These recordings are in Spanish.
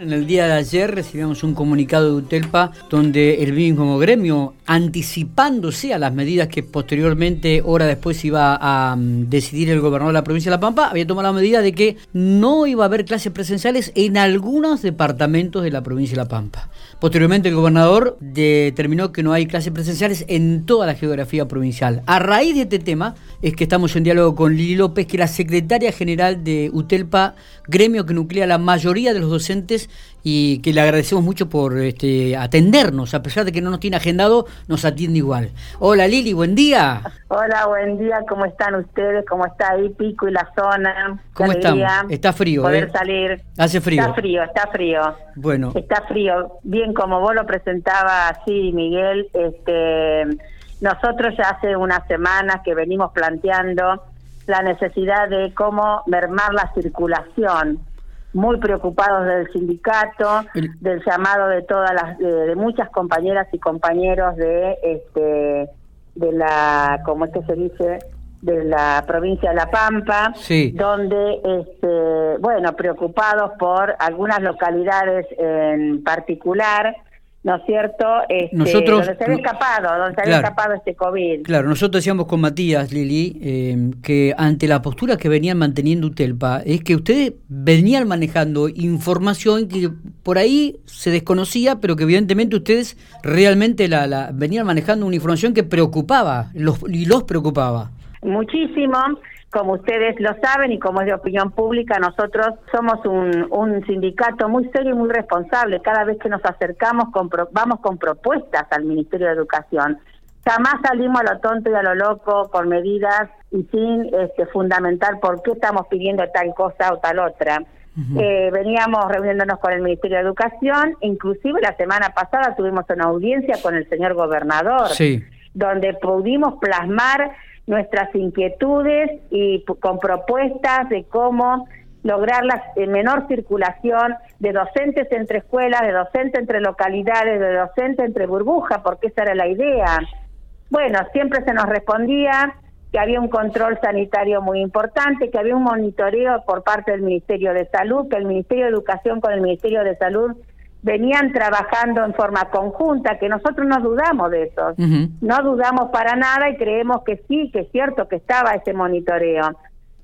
En el día de ayer recibimos un comunicado de UTELPA donde el mismo gremio, anticipándose a las medidas que posteriormente, hora después, iba a mm, decidir el gobernador de la provincia de La Pampa, había tomado la medida de que no iba a haber clases presenciales en algunos departamentos de la provincia de La Pampa. Posteriormente el gobernador determinó que no hay clases presenciales en toda la geografía provincial. A raíz de este tema es que estamos en diálogo con Lili López, que es la secretaria general de UTELPA, gremio que nuclea la mayoría de los docentes y que le agradecemos mucho por este, atendernos, a pesar de que no nos tiene agendado, nos atiende igual. Hola Lili, buen día. Hola, buen día, ¿cómo están ustedes? ¿Cómo está ahí Pico y la zona? ¿Cómo están? Está frío, Poder ¿eh? salir. Hace frío. Está frío, está frío. Bueno. Está frío. Bien, como vos lo presentabas así, Miguel, este, nosotros ya hace unas semanas que venimos planteando la necesidad de cómo mermar la circulación muy preocupados del sindicato, del llamado de todas las, de, muchas compañeras y compañeros de, este, de la, como es que se dice, de la provincia de La Pampa, donde, este, bueno, preocupados por algunas localidades en particular ¿no es cierto? Este, nosotros, donde se había escapado, donde se había escapado este COVID. Claro, nosotros decíamos con Matías, Lili, eh, que ante la postura que venían manteniendo UTELPA, es que ustedes venían manejando información que por ahí se desconocía, pero que evidentemente ustedes realmente la, la venían manejando una información que preocupaba los, y los preocupaba. Muchísimo como ustedes lo saben y como es de opinión pública, nosotros somos un, un sindicato muy serio y muy responsable. Cada vez que nos acercamos, vamos con propuestas al Ministerio de Educación. Jamás salimos a lo tonto y a lo loco con medidas y sin este, fundamentar por qué estamos pidiendo tal cosa o tal otra. eh, veníamos reuniéndonos con el Ministerio de Educación, inclusive la semana pasada tuvimos una audiencia con el señor gobernador, donde pudimos plasmar nuestras inquietudes y con propuestas de cómo lograr la eh, menor circulación de docentes entre escuelas, de docentes entre localidades, de docentes entre burbujas, porque esa era la idea. Bueno, siempre se nos respondía que había un control sanitario muy importante, que había un monitoreo por parte del Ministerio de Salud, que el Ministerio de Educación con el Ministerio de Salud venían trabajando en forma conjunta, que nosotros no dudamos de eso, no dudamos para nada y creemos que sí, que es cierto que estaba ese monitoreo.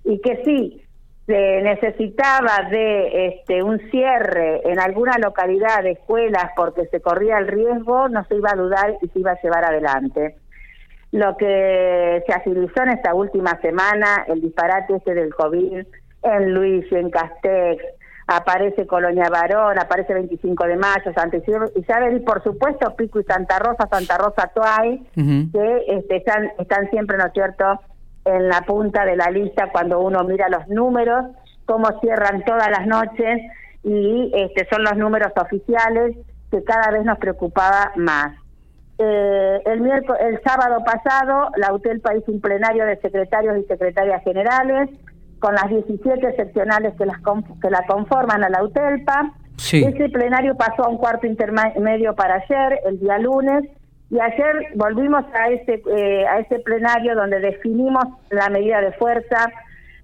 Y que sí, se necesitaba de este un cierre en alguna localidad de escuelas porque se corría el riesgo, no se iba a dudar y se iba a llevar adelante. Lo que se agilizó en esta última semana, el disparate este del COVID en Luis, en Castex, aparece Colonia Varón, aparece 25 de mayo, Santa Isabel y por supuesto Pico y Santa Rosa, Santa Rosa Tuay, que este, están, están siempre, ¿no es cierto?, en la punta de la lista cuando uno mira los números, cómo cierran todas las noches y este, son los números oficiales que cada vez nos preocupaba más. Eh, el, miércoles, el sábado pasado, la UTELPA hizo un plenario de secretarios y secretarias generales, con las 17 seccionales que, las, que la conforman a la UTELPA. Ese plenario pasó a un cuarto intermedio para ayer, el día lunes, y ayer volvimos a ese, eh, a ese plenario donde definimos la medida de fuerza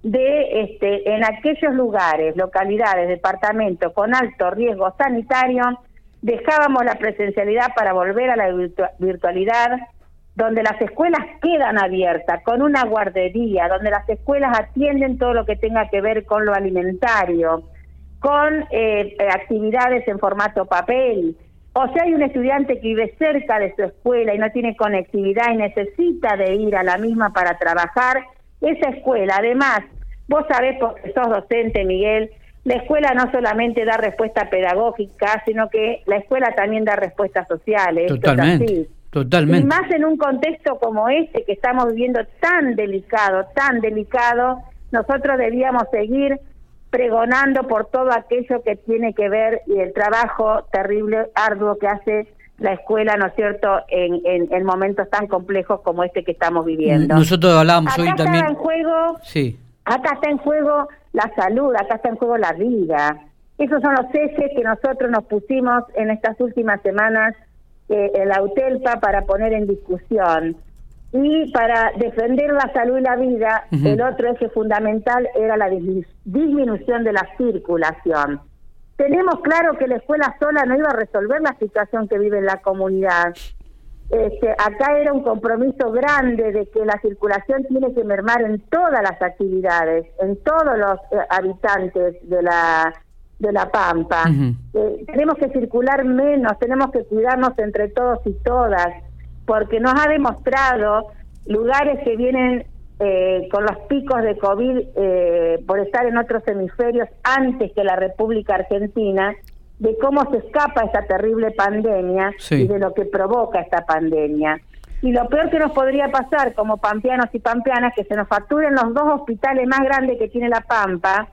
de este, en aquellos lugares, localidades, departamentos con alto riesgo sanitario, dejábamos la presencialidad para volver a la virtualidad, donde las escuelas quedan abiertas, con una guardería, donde las escuelas atienden todo lo que tenga que ver con lo alimentario, con eh, actividades en formato papel. O sea, hay un estudiante que vive cerca de su escuela y no tiene conectividad y necesita de ir a la misma para trabajar, esa escuela, además, vos sabés porque sos docente, Miguel, la escuela no solamente da respuesta pedagógica, sino que la escuela también da respuestas sociales. Totalmente. Totalmente. Y más en un contexto como este que estamos viviendo tan delicado, tan delicado, nosotros debíamos seguir pregonando por todo aquello que tiene que ver y el trabajo terrible, arduo que hace la escuela, ¿no es cierto?, en, en, momentos tan complejos como este que estamos viviendo. Nosotros hablábamos acá hoy también. en juego, sí. acá está en juego la salud, acá está en juego la vida. Esos son los ejes que nosotros nos pusimos en estas últimas semanas eh, la UTELPA para poner en discusión. Y para defender la salud y la vida, el otro eje fundamental era la disminución de la circulación. Tenemos claro que la escuela sola no iba a resolver la situación que vive la comunidad. Este, acá era un compromiso grande de que la circulación tiene que mermar en todas las actividades, en todos los eh, habitantes de la de la Pampa. Eh, tenemos que circular menos, tenemos que cuidarnos entre todos y todas, porque nos ha demostrado lugares que vienen eh, con los picos de COVID eh, por estar en otros hemisferios antes que la República Argentina, de cómo se escapa esta terrible pandemia y de lo que provoca esta pandemia. Y lo peor que nos podría pasar como pampeanos y pampeanas, que se nos facturen los dos hospitales más grandes que tiene La Pampa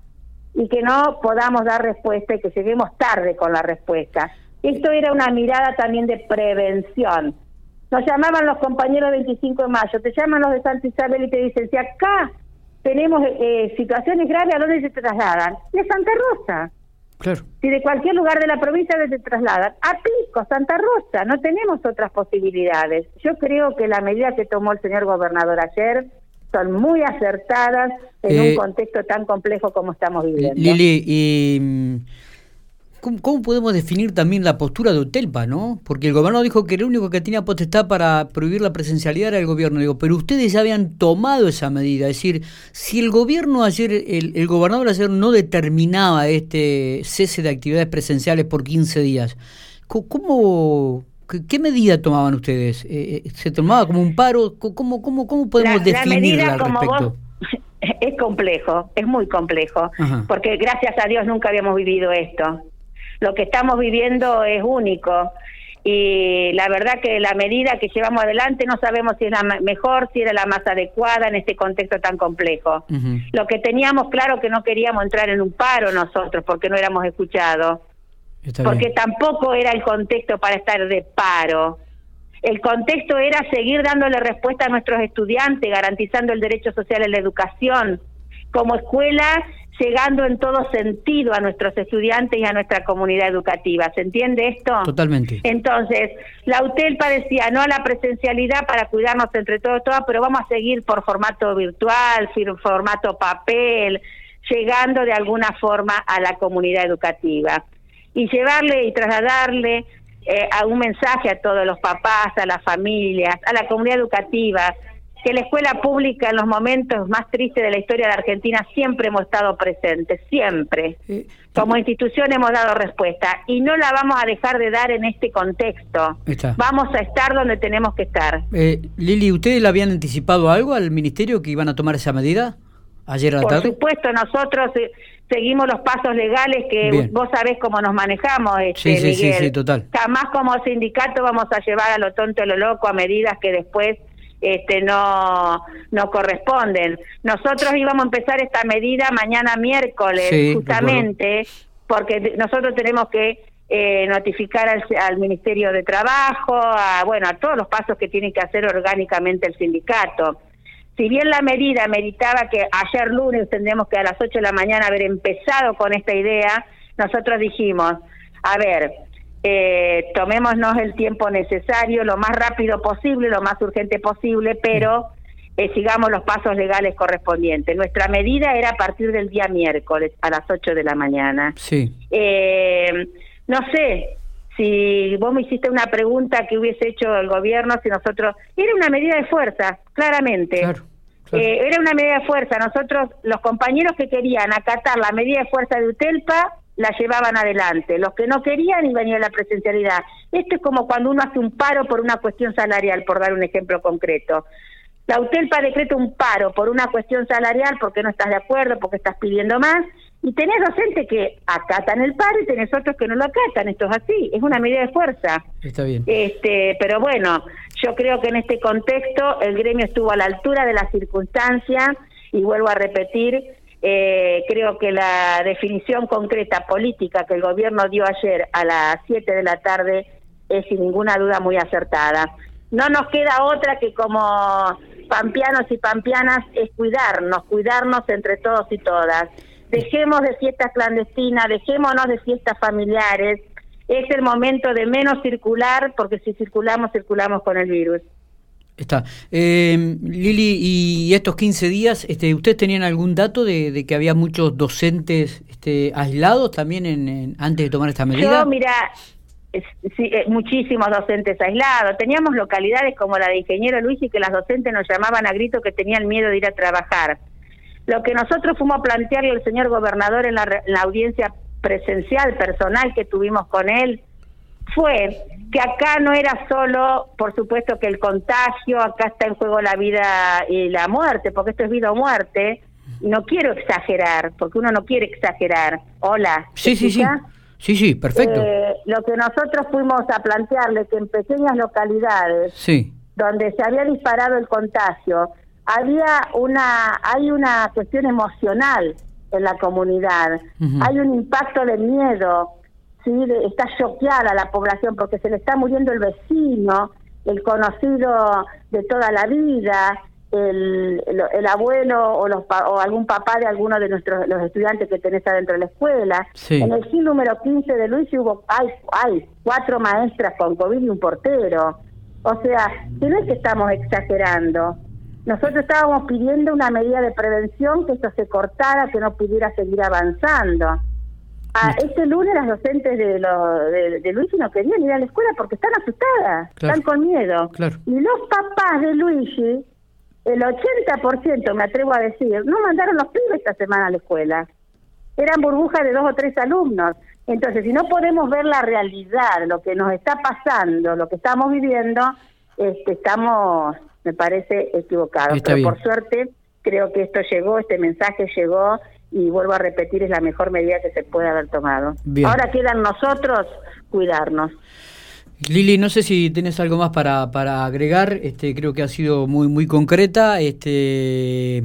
y que no podamos dar respuesta y que lleguemos tarde con la respuesta. Esto era una mirada también de prevención nos llamaban los compañeros 25 de mayo, te llaman los de Santa Isabel y te dicen, si acá tenemos eh, situaciones graves, ¿a dónde se trasladan? De Santa Rosa. Claro. Si de cualquier lugar de la provincia se trasladan, a Pico, Santa Rosa, no tenemos otras posibilidades. Yo creo que la medida que tomó el señor gobernador ayer son muy acertadas en un eh, contexto tan complejo como estamos viviendo. Lili, y ¿Cómo, podemos definir también la postura de Utelpa, no? Porque el gobierno dijo que el único que tenía potestad para prohibir la presencialidad era el gobierno. Digo, pero ustedes ya habían tomado esa medida. Es decir, si el gobierno ayer, el, gobernador ayer no determinaba este cese de actividades presenciales por 15 días, ¿cómo, qué, medida tomaban ustedes? Eh, eh, ¿Se tomaba como un paro? ¿Cómo, cómo, cómo podemos definirla al respecto? es complejo, es muy complejo, porque gracias a Dios nunca habíamos vivido esto lo que estamos viviendo es único y la verdad que la medida que llevamos adelante no sabemos si es la mejor, si era la más adecuada en este contexto tan complejo. Lo que teníamos claro que no queríamos entrar en un paro nosotros porque no éramos escuchados, porque tampoco era el contexto para estar de paro. El contexto era seguir dándole respuesta a nuestros estudiantes, garantizando el derecho social a la educación. Como escuela llegando en todo sentido a nuestros estudiantes y a nuestra comunidad educativa. ¿Se entiende esto? Totalmente. Entonces, la UTELPA decía no a la presencialidad para cuidarnos entre todos, todas, pero vamos a seguir por formato virtual, formato papel, llegando de alguna forma a la comunidad educativa. Y llevarle y trasladarle eh, a un mensaje a todos los papás, a las familias, a la comunidad educativa, que la escuela pública en los momentos más tristes de la historia de Argentina siempre hemos estado presentes, siempre. Como institución hemos dado respuesta y no la vamos a dejar de dar en este contexto. Vamos a estar donde tenemos que estar. Eh, Lili, ¿ustedes le habían anticipado algo al ministerio que iban a tomar esa medida ayer a la tarde? Por supuesto, nosotros eh, seguimos los pasos legales que vos sabés cómo nos manejamos, este, sí, sí, Sí, total. Jamás como sindicato vamos a llevar a lo tonto y a lo loco a medidas que después este, no, no corresponden. Nosotros íbamos a empezar esta medida mañana miércoles, justamente, porque nosotros tenemos que eh, notificar al, Ministerio de Trabajo, a, bueno, a todos los pasos que tiene que hacer orgánicamente el sindicato. Si bien la medida meritaba que ayer lunes tendríamos que a las 8 de la mañana haber empezado con esta idea, nosotros dijimos, a ver, eh, tomémonos el tiempo necesario, lo más rápido posible, lo más urgente posible, pero eh, sigamos los pasos legales correspondientes. Nuestra medida era a partir del día miércoles a las 8 de la mañana. Sí. Eh, no sé si vos me hiciste una pregunta que hubiese hecho el gobierno, si nosotros... Era una medida de fuerza, claramente. Eh, era una medida de fuerza. Nosotros, los compañeros que querían acatar la medida de fuerza de UTELPA, la llevaban adelante. Los que no querían y venía la presencialidad. Esto es como cuando uno hace un paro por una cuestión salarial, por dar un ejemplo concreto. La UTELPA decreta un paro por una cuestión salarial porque no estás de acuerdo, porque estás pidiendo más, y tenés docentes que acatan el paro y tenés otros que no lo acatan. Esto es así, es una medida de fuerza. Está bien. Este, pero bueno, yo creo que en este contexto el gremio estuvo a la altura de las circunstancias y vuelvo a repetir, eh, creo que la definición concreta política que el gobierno dio ayer a las 7 de la tarde es sin ninguna duda muy acertada. No nos queda otra que como pampeanos y pampeanas es cuidarnos, cuidarnos entre todos y todas. Dejemos de fiestas clandestinas, dejémonos de fiestas familiares. Es el momento de menos circular porque si circulamos, circulamos con el virus. Está. Eh, Lili, y estos 15 días, este, ¿ustedes tenían algún dato de, que había muchos docentes este, aislados también en, antes de tomar esta medida? Yo, mira, sí, eh, muchísimos docentes aislados. Teníamos localidades como la de Ingeniero Luis y que las docentes nos llamaban a grito que tenían miedo de ir a trabajar. Lo que nosotros fuimos a plantearle al señor gobernador en la, en la audiencia presencial, personal que tuvimos con él, fue que acá no era solo, por supuesto, que el contagio, acá está en juego la vida y la muerte, porque esto es vida o muerte. No quiero exagerar, porque uno no quiere exagerar. Hola. Sí, sí, sí. Sí, sí, perfecto. Eh, lo que nosotros fuimos a plantearle que en pequeñas localidades sí. donde se había disparado el contagio, había una hay una cuestión emocional en la comunidad. Hay un impacto de miedo, está choqueada la población porque se le está muriendo el vecino, el conocido de toda la vida, el, el, abuelo o, los, o algún papá de alguno de nuestros los estudiantes que tenés adentro de la escuela. En el GIL número 15 de Luis hubo hay, hay cuatro maestras con COVID y un portero. O sea, que no es que estamos exagerando. Nosotros estábamos pidiendo una medida de prevención que esto se cortara, que no pudiera seguir avanzando. Ah, este lunes las docentes de, lo, de, Luigi no querían ir a la escuela porque están asustadas, están con miedo. Y los papás de Luigi, el 80%, me atrevo a decir, no mandaron los pibes esta semana a la escuela. Eran burbujas de dos o tres alumnos. Entonces, si no podemos ver la realidad, lo que nos está pasando, lo que estamos viviendo, este, estamos, me parece, equivocados. Pero por suerte, creo que esto llegó, este mensaje llegó y vuelvo a repetir, es la mejor medida que se puede haber tomado. Ahora quedan nosotros cuidarnos. Lili, no sé si tienes algo más para, para agregar, este, creo que ha sido muy, muy concreta. Este, eh,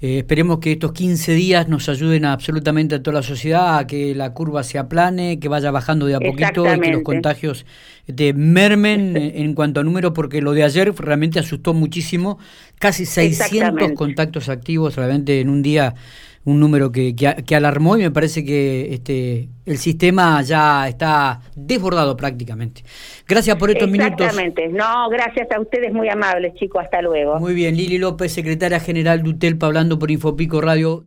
esperemos que estos 15 días nos ayuden absolutamente a toda la sociedad a que la curva se aplane, que vaya bajando de a poquito y que los contagios este, mermen en cuanto a número, porque lo de ayer realmente asustó muchísimo. Casi 600 contactos activos realmente en un día un número que, que, alarmó y me parece que este, el sistema ya está desbordado prácticamente. Gracias por estos minutos. Exactamente. No, gracias a ustedes, muy amables, chicos. Hasta luego. Muy bien. Lili López, secretaria general de UTELPA, hablando por Infopico Radio.